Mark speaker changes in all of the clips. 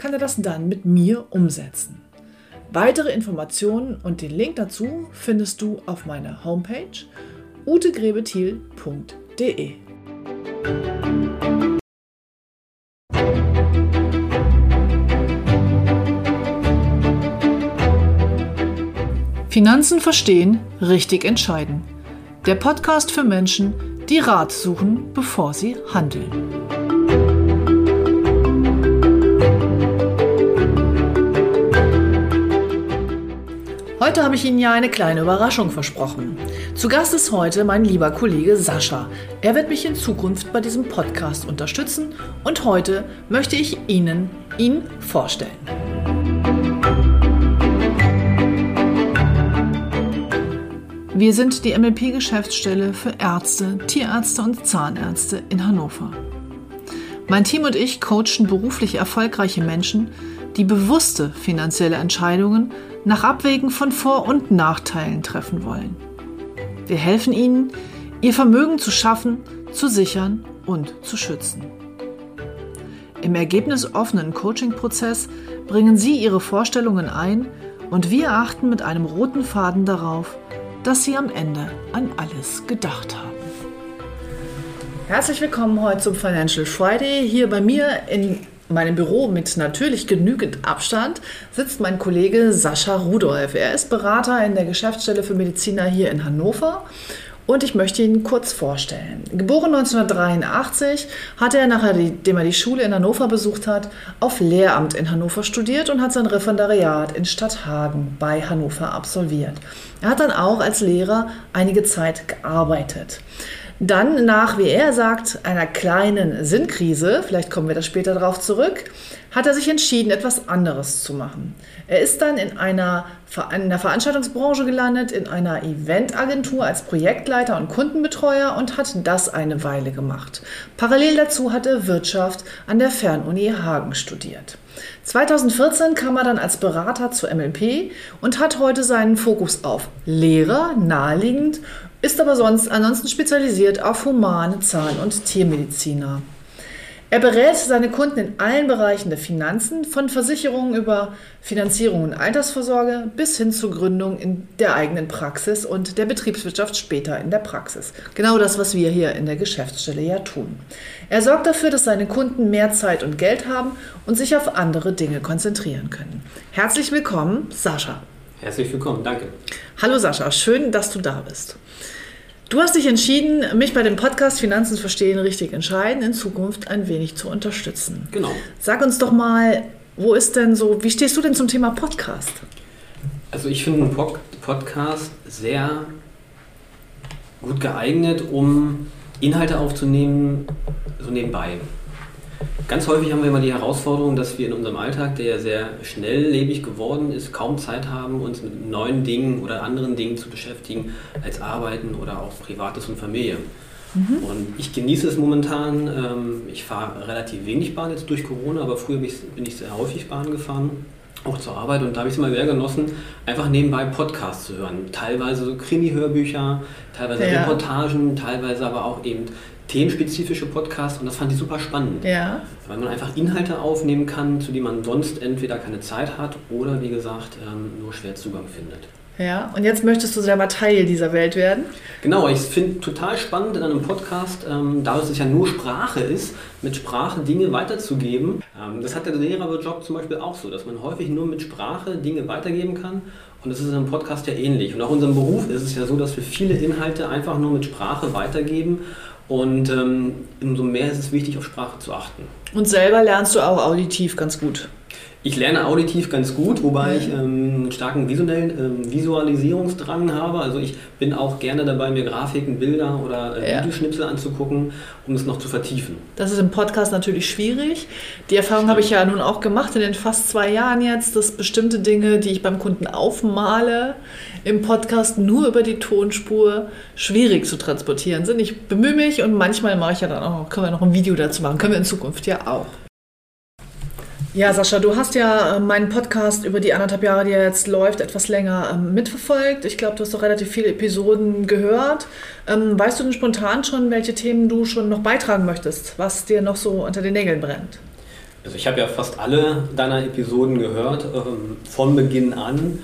Speaker 1: kann er das dann mit mir umsetzen. Weitere Informationen und den Link dazu findest du auf meiner Homepage utegrebethiel.de. Finanzen verstehen, richtig entscheiden. Der Podcast für Menschen, die Rat suchen, bevor sie handeln. Heute habe ich Ihnen ja eine kleine Überraschung versprochen. Zu Gast ist heute mein lieber Kollege Sascha. Er wird mich in Zukunft bei diesem Podcast unterstützen und heute möchte ich Ihnen ihn vorstellen. Wir sind die MLP-Geschäftsstelle für Ärzte, Tierärzte und Zahnärzte in Hannover. Mein Team und ich coachen beruflich erfolgreiche Menschen, die bewusste finanzielle Entscheidungen nach Abwägen von Vor- und Nachteilen treffen wollen. Wir helfen ihnen, ihr Vermögen zu schaffen, zu sichern und zu schützen. Im ergebnisoffenen Coaching-Prozess bringen Sie Ihre Vorstellungen ein und wir achten mit einem roten Faden darauf, dass Sie am Ende an alles gedacht haben. Herzlich willkommen heute zum Financial Friday. Hier bei mir in meinem Büro mit natürlich genügend Abstand sitzt mein Kollege Sascha Rudolf. Er ist Berater in der Geschäftsstelle für Mediziner hier in Hannover und ich möchte ihn kurz vorstellen. Geboren 1983 hat er, nachdem er die Schule in Hannover besucht hat, auf Lehramt in Hannover studiert und hat sein Referendariat in Stadthagen bei Hannover absolviert. Er hat dann auch als Lehrer einige Zeit gearbeitet. Dann nach, wie er sagt, einer kleinen Sinnkrise, vielleicht kommen wir da später darauf zurück, hat er sich entschieden, etwas anderes zu machen. Er ist dann in einer, in der Veranstaltungsbranche gelandet, in einer Eventagentur als Projektleiter und Kundenbetreuer und hat das eine Weile gemacht. Parallel dazu hat er Wirtschaft an der Fernuni Hagen studiert. 2014 kam er dann als Berater zu MLP und hat heute seinen Fokus auf Lehrer, naheliegend ist aber sonst ansonsten spezialisiert auf humane Zahn- und Tiermediziner. Er berät seine Kunden in allen Bereichen der Finanzen, von Versicherungen über Finanzierung und Altersvorsorge bis hin zur Gründung in der eigenen Praxis und der Betriebswirtschaft später in der Praxis. Genau das, was wir hier in der Geschäftsstelle ja tun. Er sorgt dafür, dass seine Kunden mehr Zeit und Geld haben und sich auf andere Dinge konzentrieren können. Herzlich willkommen, Sascha.
Speaker 2: Herzlich willkommen, danke.
Speaker 1: Hallo Sascha, schön, dass du da bist. Du hast dich entschieden, mich bei dem Podcast Finanzen verstehen, richtig entscheiden, in Zukunft ein wenig zu unterstützen.
Speaker 2: Genau.
Speaker 1: Sag uns doch mal, wo ist denn so, wie stehst du denn zum Thema Podcast?
Speaker 2: Also ich finde einen Podcast sehr gut geeignet, um Inhalte aufzunehmen, so nebenbei. Ganz häufig haben wir immer die Herausforderung, dass wir in unserem Alltag, der ja sehr schnelllebig geworden ist, kaum Zeit haben, uns mit neuen Dingen oder anderen Dingen zu beschäftigen, als Arbeiten oder auch Privates und Familie. Mhm. Und ich genieße es momentan. Ähm, ich fahre relativ wenig Bahn jetzt durch Corona, aber früher bin ich sehr häufig Bahn gefahren, auch zur Arbeit. Und da habe ich es immer sehr genossen, einfach nebenbei Podcasts zu hören. Teilweise so Krimi-Hörbücher, teilweise ja. Reportagen, teilweise aber auch eben themenspezifische Podcasts und das fand ich super spannend. Ja. Weil man einfach Inhalte aufnehmen kann, zu denen man sonst entweder keine Zeit hat oder wie gesagt ähm, nur schwer Zugang findet.
Speaker 1: Ja, und jetzt möchtest du selber Teil dieser Welt werden?
Speaker 2: Genau, ich finde total spannend in einem Podcast, ähm, da es ja nur Sprache ist, mit Sprache Dinge weiterzugeben. Ähm, das hat der Lehrerjob zum Beispiel auch so, dass man häufig nur mit Sprache Dinge weitergeben kann. Und das ist in einem Podcast ja ähnlich. Und auch in unserem Beruf ist es ja so, dass wir viele Inhalte einfach nur mit Sprache weitergeben und ähm, umso mehr ist es wichtig, auf Sprache zu achten.
Speaker 1: Und selber lernst du auch auditiv ganz gut.
Speaker 2: Ich lerne auditiv ganz gut, wobei ich ähm, einen starken visuellen ähm, Visualisierungsdrang habe. Also ich bin auch gerne dabei, mir Grafiken, Bilder oder äh,
Speaker 1: Ja.
Speaker 2: Videoschnipsel anzugucken, um es noch zu vertiefen.
Speaker 1: Das ist im Podcast natürlich schwierig. Die Erfahrung habe ich ja nun auch gemacht in den fast zwei Jahren jetzt, dass bestimmte Dinge, die ich beim Kunden aufmale, im Podcast nur über die Tonspur schwierig zu transportieren sind. Ich bemühe mich und manchmal mache ich ja dann auch, können wir noch ein Video dazu machen, können wir in Zukunft ja auch. Ja, Sascha, du hast ja äh, meinen Podcast über die anderthalb Jahre, die er jetzt läuft, etwas länger ähm, mitverfolgt. Ich glaube, du hast doch relativ viele Episoden gehört. Ähm, weißt du denn spontan schon, welche Themen du schon noch beitragen möchtest, was dir noch so unter den Nägeln brennt?
Speaker 2: Also ich habe ja fast alle deiner Episoden gehört, ähm, von Beginn an.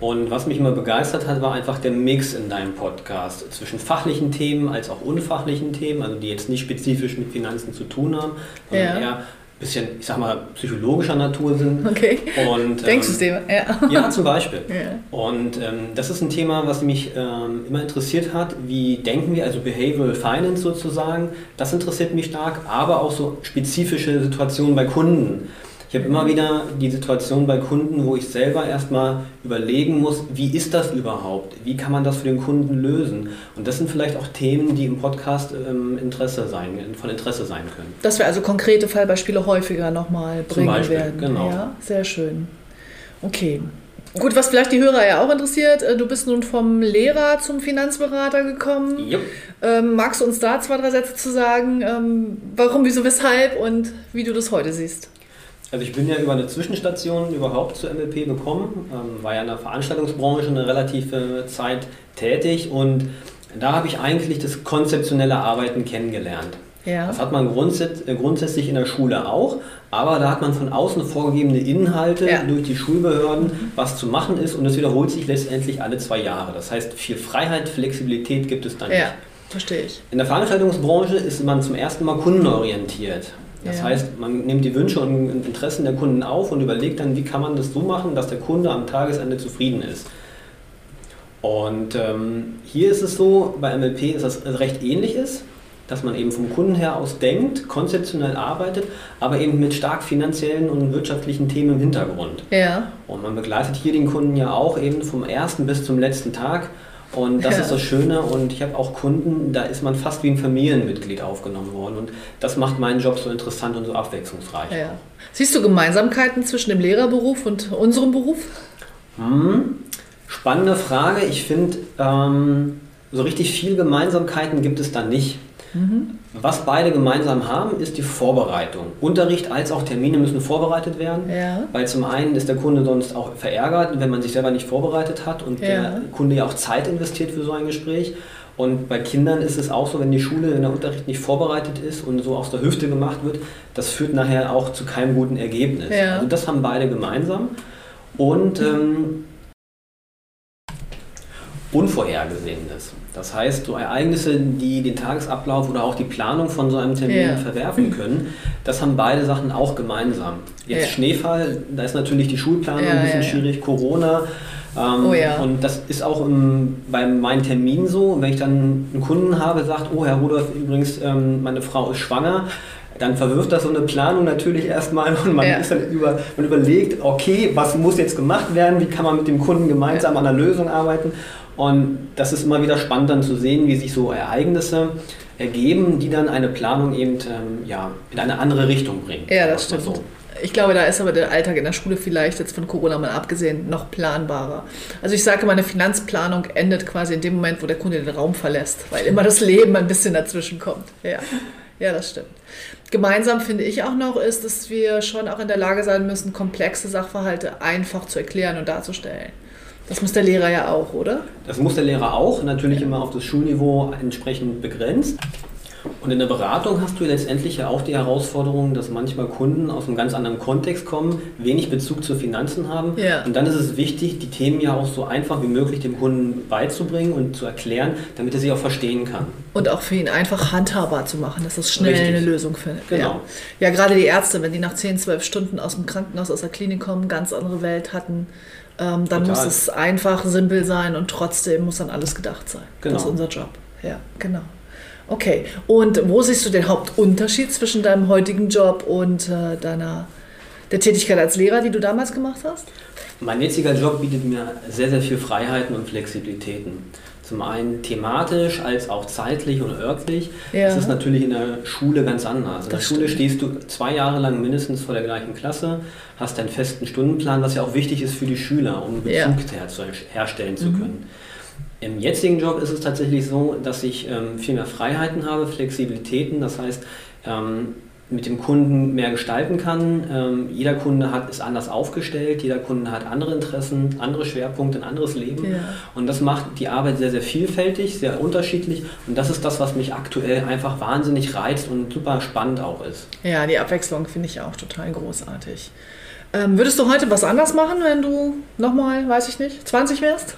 Speaker 2: Und was mich immer begeistert hat, war einfach der Mix in deinem Podcast zwischen fachlichen Themen als auch unfachlichen Themen, also die jetzt nicht spezifisch mit Finanzen zu tun haben, sondern
Speaker 1: Ja.
Speaker 2: eher bisschen, ich sag mal, psychologischer Natur sind.
Speaker 1: Okay.
Speaker 2: Und, ähm,
Speaker 1: Denksysteme, ja.
Speaker 2: Ja, zum Beispiel.
Speaker 1: Ja.
Speaker 2: Und ähm, das ist ein Thema, was mich ähm, immer interessiert hat. Wie denken wir, also Behavioral Finance sozusagen, das interessiert mich stark, aber auch so spezifische Situationen bei Kunden. Ich habe immer wieder die Situation bei Kunden, wo ich selber erstmal überlegen muss, wie ist das überhaupt? Wie kann man das für den Kunden lösen? Und das sind vielleicht auch Themen, die im Podcast ähm, Interesse sein, von Interesse sein können.
Speaker 1: Dass wir also konkrete Fallbeispiele häufiger nochmal
Speaker 2: Zum
Speaker 1: bringen
Speaker 2: Beispiel,
Speaker 1: werden.
Speaker 2: genau.
Speaker 1: Ja, sehr schön. Okay. Gut, was vielleicht die Hörer ja auch interessiert, äh, du bist nun vom Lehrer zum Finanzberater gekommen.
Speaker 2: Jupp.
Speaker 1: Ähm, magst du uns da zwei, drei Sätze zu sagen, ähm, warum, wieso, weshalb und wie du das heute siehst?
Speaker 2: Also ich bin ja über eine Zwischenstation überhaupt zur MLP gekommen, ähm, war ja in der Veranstaltungsbranche eine relative Zeit tätig und da habe ich eigentlich das konzeptionelle Arbeiten kennengelernt.
Speaker 1: Ja.
Speaker 2: Das hat man äh, grundsätzlich in der Schule auch, aber da hat man von außen vorgegebene Inhalte
Speaker 1: Ja.
Speaker 2: durch die Schulbehörden, was zu machen ist und das wiederholt sich letztendlich alle zwei Jahre. Das heißt, viel Freiheit, Flexibilität gibt es dann nicht.
Speaker 1: Ja, verstehe ich.
Speaker 2: In der Veranstaltungsbranche ist man zum ersten Mal kundenorientiert. Das
Speaker 1: Ja.
Speaker 2: heißt, man nimmt die Wünsche und Interessen der Kunden auf und überlegt dann, wie kann man das so machen, dass der Kunde am Tagesende zufrieden ist. Und ähm, hier ist es so, bei MLP ist das recht ähnliches, dass man eben vom Kunden her aus denkt, konzeptionell arbeitet, aber eben mit stark finanziellen und wirtschaftlichen Themen im Hintergrund.
Speaker 1: Ja,
Speaker 2: Und man begleitet hier den Kunden ja auch eben vom ersten bis zum letzten Tag. Und das
Speaker 1: Ja.
Speaker 2: ist das Schöne. Und ich habe auch Kunden, da ist man fast wie ein Familienmitglied aufgenommen worden. Und das macht meinen Job so interessant und so abwechslungsreich.
Speaker 1: ja. Siehst du Gemeinsamkeiten zwischen dem Lehrerberuf und unserem Beruf?
Speaker 2: Hm, spannende Frage. Ich finde, ähm, so richtig viel Gemeinsamkeiten gibt es da nicht. Was beide gemeinsam haben, ist die Vorbereitung. Unterricht als auch Termine müssen vorbereitet werden.
Speaker 1: Ja.
Speaker 2: Weil zum einen ist der Kunde sonst auch verärgert, wenn man sich selber nicht vorbereitet hat und
Speaker 1: Ja.
Speaker 2: der Kunde ja auch Zeit investiert für so ein Gespräch. Und bei Kindern ist es auch so, wenn die Schule, wenn der Unterricht nicht vorbereitet ist und so aus der Hüfte gemacht wird, das führt nachher auch zu keinem guten Ergebnis.
Speaker 1: Ja.
Speaker 2: Also das haben beide gemeinsam. Und ähm, Unvorhergesehenes. Das heißt, so Ereignisse, die den Tagesablauf oder auch die Planung von so einem Termin
Speaker 1: Ja.
Speaker 2: verwerfen können, das haben beide Sachen auch gemeinsam. Jetzt
Speaker 1: Ja.
Speaker 2: Schneefall, da ist natürlich die Schulplanung
Speaker 1: Ja,
Speaker 2: ein bisschen
Speaker 1: ja, ja.
Speaker 2: schwierig, Corona. Ähm,
Speaker 1: Oh ja.
Speaker 2: Und das ist auch im, bei meinen Terminen so, wenn ich dann einen Kunden habe, sagt, oh Herr Rudolf, übrigens, ähm, meine Frau ist schwanger, dann verwirft das so eine Planung natürlich erstmal und man,
Speaker 1: Ja.
Speaker 2: ist dann über, man überlegt, okay, was muss jetzt gemacht werden, wie kann man mit dem Kunden gemeinsam an einer Lösung arbeiten. Und das ist immer wieder spannend dann zu sehen, wie sich so Ereignisse ergeben, die dann eine Planung eben ähm, ja, in eine andere Richtung bringen.
Speaker 1: Ja, das stimmt.
Speaker 2: mal
Speaker 1: Ich glaube, da ist aber der Alltag in der Schule vielleicht jetzt von Corona mal abgesehen noch planbarer. Also ich sage, meine Finanzplanung endet quasi in dem Moment, wo der Kunde den Raum verlässt, weil immer das Leben ein bisschen dazwischen kommt. Ja, ja das stimmt. Gemeinsam finde ich auch noch ist, dass wir schon auch in der Lage sein müssen, komplexe Sachverhalte einfach zu erklären und darzustellen. Das muss der Lehrer ja auch, oder?
Speaker 2: Das muss der Lehrer auch, natürlich immer auf das Schulniveau entsprechend begrenzt. Und in der Beratung hast du letztendlich ja auch die Herausforderung, dass manchmal Kunden aus einem ganz anderen Kontext kommen, wenig Bezug zu Finanzen haben.
Speaker 1: Ja.
Speaker 2: Und dann ist es wichtig, die Themen ja auch so einfach wie möglich dem Kunden beizubringen und zu erklären, damit er sie auch verstehen kann.
Speaker 1: Und auch für ihn einfach handhabbar zu machen, dass es schnell
Speaker 2: Richtig.
Speaker 1: eine Lösung findet.
Speaker 2: Genau.
Speaker 1: Ja. ja, gerade die Ärzte, wenn die nach 10, 12 Stunden aus dem Krankenhaus, aus der Klinik kommen, ganz andere Welt hatten, ähm, dann
Speaker 2: Total.
Speaker 1: muss es einfach, simpel sein und trotzdem muss dann alles gedacht sein.
Speaker 2: Genau.
Speaker 1: Das ist unser Job. Ja, genau. Okay, und wo siehst du den Hauptunterschied zwischen deinem heutigen Job und äh, deiner der Tätigkeit als Lehrer, die du damals gemacht hast?
Speaker 2: Mein jetziger Job bietet mir sehr, sehr viel Freiheiten und Flexibilitäten. Zum einen thematisch als auch zeitlich und örtlich.
Speaker 1: Ja.
Speaker 2: Das ist natürlich in der Schule ganz anders. In der
Speaker 1: Das
Speaker 2: Schule
Speaker 1: stimmt.
Speaker 2: stehst du zwei Jahre lang mindestens vor der gleichen Klasse, hast einen festen Stundenplan, was ja auch wichtig ist für die Schüler, um Bezug
Speaker 1: Ja. Mhm.
Speaker 2: her herstellen zu können. Im jetzigen Job ist es tatsächlich so, dass ich ähm, viel mehr Freiheiten habe, Flexibilitäten, das heißt, ähm, mit dem Kunden mehr gestalten kann. Ähm, jeder Kunde hat, ist anders aufgestellt, jeder Kunde hat andere Interessen, andere Schwerpunkte, ein anderes Leben.
Speaker 1: Ja.
Speaker 2: Und das macht die Arbeit sehr, sehr vielfältig, sehr unterschiedlich. Und das ist das, was mich aktuell einfach wahnsinnig reizt und super spannend auch ist.
Speaker 1: Ja, die Abwechslung finde ich auch total großartig. Ähm, würdest du heute was anders machen, wenn du nochmal, weiß ich nicht, 20 wärst?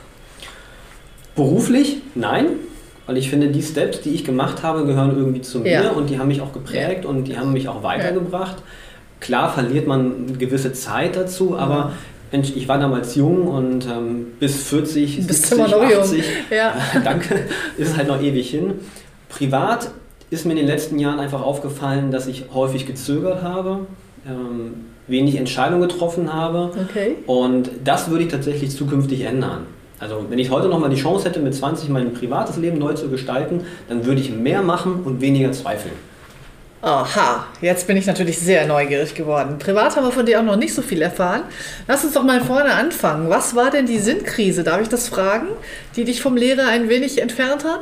Speaker 2: Beruflich? Nein. Weil ich finde, die Steps, die ich gemacht habe, gehören irgendwie zu mir
Speaker 1: Ja.
Speaker 2: und die haben mich auch geprägt und die haben mich auch weitergebracht. Klar verliert man eine gewisse Zeit dazu, aber Mensch, ich war damals jung und ähm, bis 40,
Speaker 1: Bist
Speaker 2: 70,
Speaker 1: immer noch jung.
Speaker 2: 80,
Speaker 1: Ja.
Speaker 2: danke, ist halt noch ewig hin. Privat ist mir in den letzten Jahren einfach aufgefallen, dass ich häufig gezögert habe, ähm, wenig Entscheidungen getroffen habe
Speaker 1: Okay.
Speaker 2: und das würde ich tatsächlich zukünftig ändern. Also wenn ich heute nochmal die Chance hätte, mit 20 mein privates Leben neu zu gestalten, dann würde ich mehr machen und weniger zweifeln.
Speaker 1: Aha, jetzt bin ich natürlich sehr neugierig geworden. Privat haben wir von dir auch noch nicht so viel erfahren. Lass uns doch mal vorne anfangen. Was war denn die Sinnkrise, darf ich das fragen, die dich vom Lehrer ein wenig entfernt hat?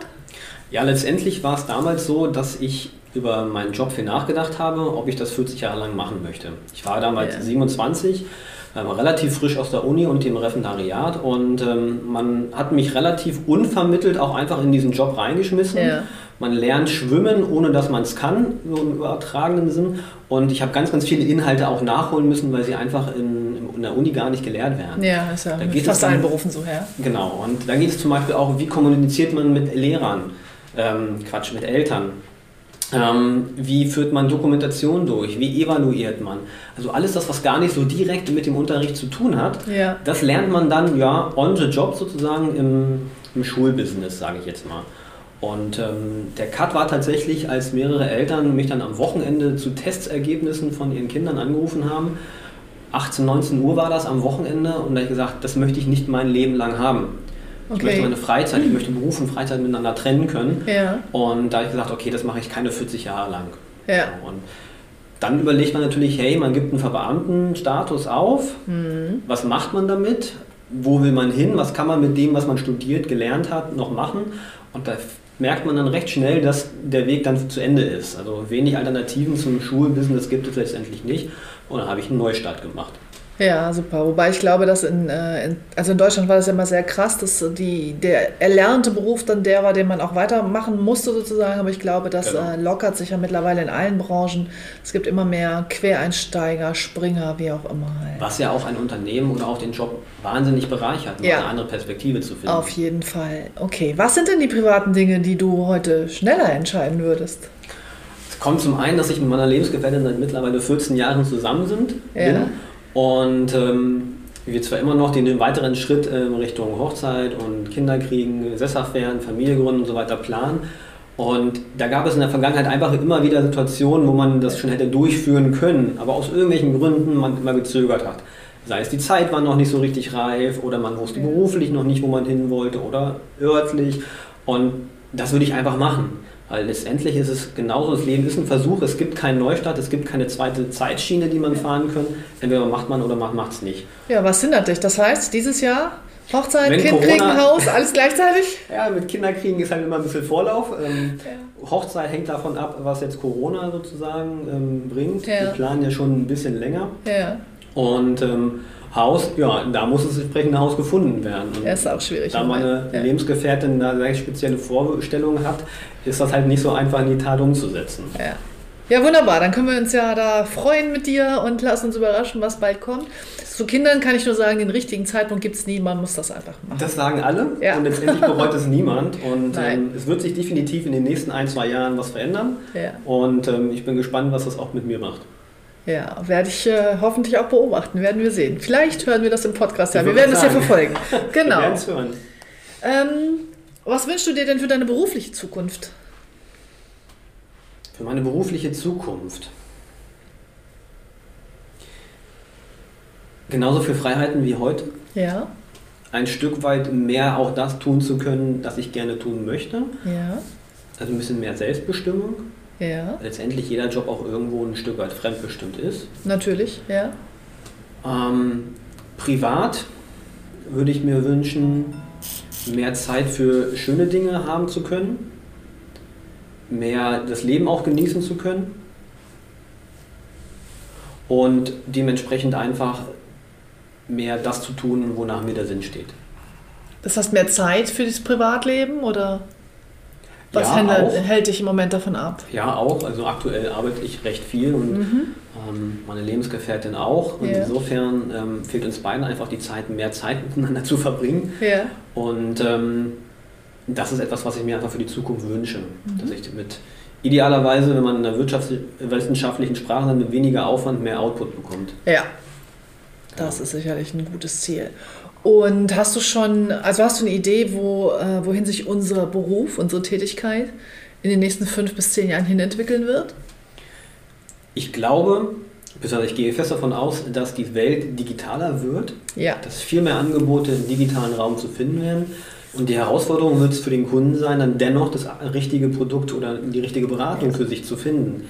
Speaker 2: Ja, letztendlich war es damals so, dass ich über meinen Job viel nachgedacht habe, ob ich das 40 Jahre lang machen möchte. Ich war damals
Speaker 1: Ja.
Speaker 2: 27, ähm, relativ frisch aus der Uni und dem Referendariat und ähm, man hat mich relativ unvermittelt auch einfach in diesen Job reingeschmissen.
Speaker 1: Ja.
Speaker 2: Man lernt schwimmen, ohne dass man es kann, so im übertragenen Sinn. Und ich habe ganz, ganz viele Inhalte auch nachholen müssen, weil sie einfach in, in der Uni gar nicht gelehrt werden.
Speaker 1: Ja, ist ja
Speaker 2: Da geht
Speaker 1: fast
Speaker 2: dann-
Speaker 1: allen Berufen so her.
Speaker 2: Genau, und da geht es zum Beispiel auch, wie kommuniziert man mit Lehrern, ähm, Quatsch, mit Eltern. Ähm, wie führt man Dokumentation durch? Wie evaluiert man? Also alles das, was gar nicht so direkt mit dem Unterricht zu tun hat,
Speaker 1: Ja.
Speaker 2: das lernt man dann ja on the job sozusagen im, im Schulbusiness, sage ich jetzt mal. Und ähm, der Cut war tatsächlich, als mehrere Eltern mich dann am Wochenende zu Testergebnissen von ihren Kindern angerufen haben. 18, 19 Uhr war das am Wochenende und da habe ich gesagt, das möchte ich nicht mein Leben lang haben. Ich
Speaker 1: Okay.
Speaker 2: möchte meine Freizeit, ich möchte Beruf und Freizeit miteinander trennen können.
Speaker 1: Ja,
Speaker 2: Und da habe ich gesagt, okay, das mache ich keine 40 Jahre lang.
Speaker 1: ja.
Speaker 2: Und dann überlegt man natürlich, hey, man gibt einen Verbeamtenstatus auf.
Speaker 1: Mhm.
Speaker 2: Was macht man damit? Wo will man hin? Was kann man mit dem, was man studiert, gelernt hat, noch machen? Und da merkt man dann recht schnell, dass der Weg dann zu Ende ist. Also wenig Alternativen zum Schulbusiness gibt es letztendlich nicht. Und dann habe ich einen Neustart gemacht.
Speaker 1: Ja, super. Wobei ich glaube, dass in, äh, in, also in Deutschland war das ja immer sehr krass, dass die, der erlernte Beruf dann der war, den man auch weitermachen musste sozusagen. Aber ich glaube, das
Speaker 2: Genau.
Speaker 1: äh, lockert sich ja mittlerweile in allen Branchen. Es gibt immer mehr Quereinsteiger, Springer, wie auch immer. halt.
Speaker 2: Was ja auch ein Unternehmen oder auch den Job wahnsinnig bereichert,
Speaker 1: Ja.
Speaker 2: eine andere Perspektive zu finden.
Speaker 1: Auf jeden Fall. Okay, was sind denn die privaten Dinge, die du heute schneller entscheiden würdest?
Speaker 2: Es kommt zum einen, dass ich mit meiner Lebensgefährtin seit mittlerweile 14 Jahren zusammen sind.
Speaker 1: Ja.
Speaker 2: Bin. Und ähm, wir zwar immer noch den weiteren Schritt ähm, Richtung Hochzeit und Kinder kriegen, Sesshaft werden, Familie gründen und so weiter planen. Und da gab es in der Vergangenheit einfach immer wieder Situationen, wo man das schon hätte durchführen können, aber aus irgendwelchen Gründen man immer gezögert hat. Sei es die Zeit war noch nicht so richtig reif oder man wusste beruflich noch nicht, wo man hin wollte oder örtlich. Und das würde ich einfach machen. Weil letztendlich ist es genauso, das Leben ist ein Versuch, es gibt keinen Neustart, es gibt keine zweite Zeitschiene, die man fahren kann. Entweder macht man oder man macht es nicht.
Speaker 1: Ja, was hindert dich? Das heißt, dieses Jahr Hochzeit,
Speaker 2: Wenn
Speaker 1: Kind
Speaker 2: Corona-
Speaker 1: kriegen, Haus, alles gleichzeitig?
Speaker 2: Ja, mit Kinderkriegen ist halt immer ein bisschen Vorlauf. Ähm, Hochzeit hängt davon ab, was jetzt Corona sozusagen ähm, bringt.
Speaker 1: Ja.
Speaker 2: Wir planen ja schon ein bisschen länger.
Speaker 1: Ja,
Speaker 2: Und ähm, Haus, ja, da muss das entsprechende Haus gefunden werden. Und
Speaker 1: ja ist auch schwierig.
Speaker 2: da meine
Speaker 1: ja.
Speaker 2: Lebensgefährtin da sehr spezielle Vorstellungen hat, ist das halt nicht so einfach in die Tat umzusetzen.
Speaker 1: Ja. ja, wunderbar. Dann können wir uns ja da freuen mit dir und lass uns überraschen, was bald kommt. Zu Kindern kann ich nur sagen, den richtigen Zeitpunkt gibt es nie. Man muss das einfach machen.
Speaker 2: Das sagen alle
Speaker 1: Ja.
Speaker 2: und letztendlich bereut es niemand. Und ähm, es wird sich definitiv in den nächsten ein, zwei Jahren was verändern.
Speaker 1: Ja,
Speaker 2: Und ähm, ich bin gespannt, was das auch mit mir macht.
Speaker 1: Ja werde ich äh, hoffentlich auch beobachten. Werden wir sehen. Vielleicht hören wir das im Podcast. Ja, wir werden das ja verfolgen.
Speaker 2: Wir
Speaker 1: Genau.
Speaker 2: werden es hören.
Speaker 1: Ähm, was wünschst du dir denn für deine berufliche Zukunft?
Speaker 2: Für meine berufliche Zukunft. genauso viel Freiheiten wie heute.
Speaker 1: Ja.
Speaker 2: Ein Stück weit mehr auch das tun zu können, das ich gerne tun möchte.
Speaker 1: Ja.
Speaker 2: Also ein bisschen mehr Selbstbestimmung.
Speaker 1: Ja.
Speaker 2: Letztendlich jeder Job auch irgendwo ein Stück weit fremdbestimmt ist.
Speaker 1: Natürlich, ja.
Speaker 2: Ähm, privat würde ich mir wünschen, mehr Zeit für schöne Dinge haben zu können, mehr das Leben auch genießen zu können und dementsprechend einfach mehr das zu tun, wonach mir der Sinn steht.
Speaker 1: Das heißt mehr Zeit für das Privatleben oder was
Speaker 2: Ja,
Speaker 1: hält, hält dich im Moment davon ab?
Speaker 2: Ja, auch. Also aktuell arbeite ich recht viel und ähm, meine Lebensgefährtin auch. Und
Speaker 1: Ja.
Speaker 2: insofern ähm, fehlt uns beiden einfach die Zeit, mehr Zeit miteinander zu verbringen.
Speaker 1: Ja.
Speaker 2: Und ähm, das ist etwas, was ich mir einfach für die Zukunft wünsche.
Speaker 1: Mhm.
Speaker 2: Dass ich mit idealerweise, wenn man in der wirtschaftswissenschaftlichen Sprache dann mit weniger Aufwand mehr Output bekommt.
Speaker 1: Ja. Das ist sicherlich ein gutes Ziel. Und hast du schon, also hast du eine Idee, wo, äh, wohin sich unser Beruf, unsere Tätigkeit in den nächsten fünf bis zehn Jahren hin entwickeln wird?
Speaker 2: Ich glaube, ich gehe fest davon aus, dass die Welt digitaler wird,
Speaker 1: Ja.
Speaker 2: dass viel mehr Angebote im digitalen Raum zu finden werden. Und die Herausforderung wird es für den Kunden sein, dann dennoch das richtige Produkt oder die richtige Beratung für sich zu finden.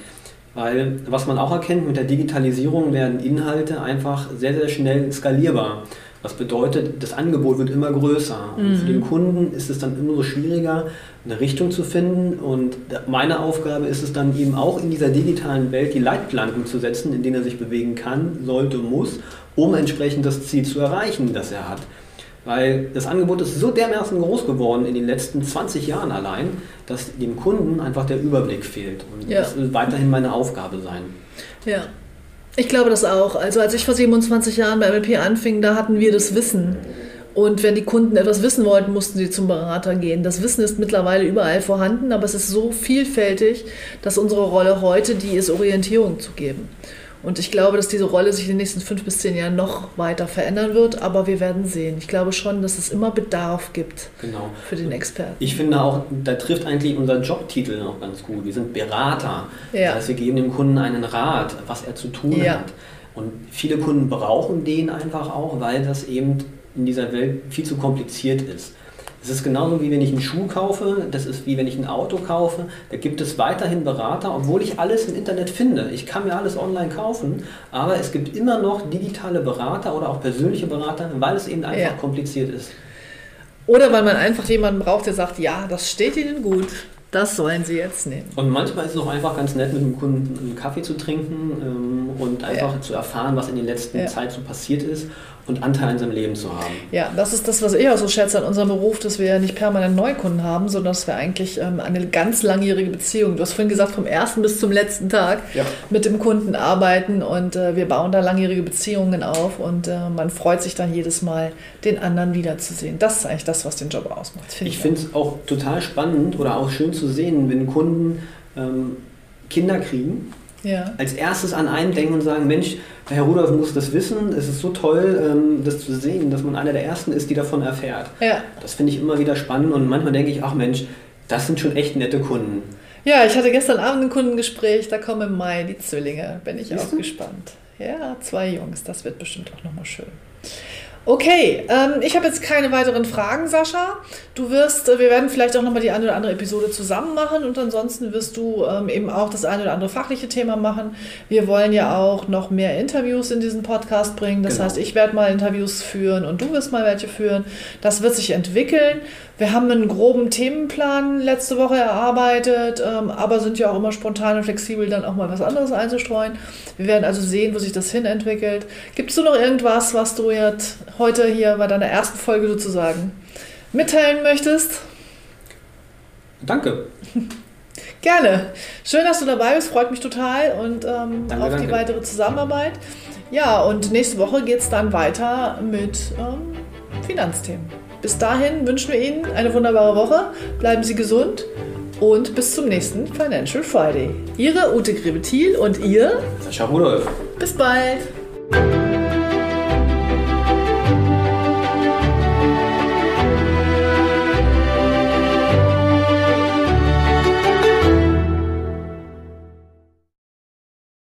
Speaker 2: Weil was man auch erkennt, mit der Digitalisierung werden Inhalte einfach sehr, sehr schnell skalierbar. Was bedeutet, das Angebot wird immer größer. Und für den Kunden ist es dann immer so schwieriger, eine Richtung zu finden. Und meine Aufgabe ist es dann eben auch in dieser digitalen Welt die Leitplanken zu setzen, in denen er sich bewegen kann, sollte, muss, um entsprechend das Ziel zu erreichen, das er hat. Weil das Angebot ist so dermaßen groß geworden in den letzten 20 Jahren allein, dass dem Kunden einfach der Überblick fehlt. Und
Speaker 1: Ja.
Speaker 2: das wird weiterhin meine Aufgabe sein.
Speaker 1: Ja. Ich glaube das auch. Also als ich vor 27 Jahren bei MLP anfing, da hatten wir das Wissen. Und wenn die Kunden etwas wissen wollten, mussten sie zum Berater gehen. Das Wissen ist mittlerweile überall vorhanden, aber es ist so vielfältig, dass unsere Rolle heute die ist, Orientierung zu geben. Und ich glaube, dass diese Rolle sich in den nächsten fünf bis zehn Jahren noch weiter verändern wird, aber wir werden sehen. Ich glaube schon, dass es immer Bedarf gibt
Speaker 2: Genau.
Speaker 1: für den Experten.
Speaker 2: Ich finde auch, da trifft eigentlich unser Jobtitel noch ganz gut. Wir sind Berater.
Speaker 1: Ja.
Speaker 2: Das heißt, wir geben dem Kunden einen Rat, was er zu tun
Speaker 1: Ja.
Speaker 2: hat. Und viele Kunden brauchen den einfach auch, weil das eben in dieser Welt viel zu kompliziert ist. Es ist genauso wie wenn ich einen Schuh kaufe, das ist wie wenn ich ein Auto kaufe. Da gibt es weiterhin Berater, obwohl ich alles im Internet finde. Ich kann mir alles online kaufen, aber es gibt immer noch digitale Berater oder auch persönliche Berater, weil es eben einfach
Speaker 1: Ja.
Speaker 2: kompliziert ist.
Speaker 1: Oder weil man einfach jemanden braucht, der sagt, ja, das steht Ihnen gut, das sollen Sie jetzt nehmen.
Speaker 2: Und manchmal ist es auch einfach ganz nett, mit dem Kunden einen Kaffee zu trinken ähm, und einfach
Speaker 1: Ja.
Speaker 2: zu erfahren, was in der letzten
Speaker 1: Ja.
Speaker 2: Zeit so passiert ist und Anteil an seinem Leben zu haben.
Speaker 1: Ja, das ist das, was ich auch so schätze an unserem Beruf, dass wir ja nicht permanent Neukunden haben, sondern dass wir eigentlich ähm, eine ganz langjährige Beziehung, du hast vorhin gesagt, vom ersten bis zum letzten Tag
Speaker 2: Ja.
Speaker 1: mit dem Kunden arbeiten und äh, wir bauen da langjährige Beziehungen auf und äh, man freut sich dann jedes Mal, den anderen wiederzusehen. Das ist eigentlich das, was den Job ausmacht.
Speaker 2: Ich
Speaker 1: auch.
Speaker 2: finde es auch total spannend oder auch schön zu sehen, wenn Kunden ähm, Kinder kriegen,
Speaker 1: Ja.
Speaker 2: als erstes an einen denken und sagen, Mensch, Herr Rudolf muss das wissen, es ist so toll, ähm, das zu sehen, dass man einer der Ersten ist, die davon erfährt.
Speaker 1: Ja.
Speaker 2: Das finde ich immer wieder spannend und manchmal denke ich, ach Mensch, das sind schon echt nette Kunden.
Speaker 1: ja, ich hatte gestern Abend ein Kundengespräch, da kommen im Mai die Zwillinge, bin ich
Speaker 2: Siehst
Speaker 1: auch
Speaker 2: du?
Speaker 1: gespannt. Ja, zwei Jungs, das wird bestimmt auch nochmal schön. Okay, ähm, ich habe jetzt keine weiteren Fragen, Sascha. Du wirst, äh, wir werden vielleicht auch nochmal die eine oder andere Episode zusammen machen und ansonsten wirst du ähm, eben auch das eine oder andere fachliche Thema machen. Wir wollen ja auch noch mehr Interviews in diesen Podcast bringen. Das
Speaker 2: Genau.
Speaker 1: heißt, ich werde mal Interviews führen und du wirst mal welche führen. Das wird sich entwickeln. Wir haben einen groben Themenplan letzte Woche erarbeitet, ähm, aber sind ja auch immer spontan und flexibel, dann auch mal was anderes einzustreuen. Wir werden also sehen, wo sich das hin entwickelt. Gibt es noch irgendwas, was du jetzt heute hier bei deiner ersten Folge sozusagen mitteilen möchtest?
Speaker 2: Danke.
Speaker 1: Gerne. Schön, dass du dabei bist, freut mich total und ähm,
Speaker 2: Danke,
Speaker 1: auf die
Speaker 2: danke.
Speaker 1: weitere Zusammenarbeit. Ja, und nächste Woche geht es dann weiter mit ähm, Finanzthemen. Bis dahin wünschen wir Ihnen eine wunderbare Woche, bleiben Sie gesund und bis zum nächsten Financial Friday. Ihre Ute Grebetil und ihr,
Speaker 2: Sascha Rudolf.
Speaker 1: bis bald.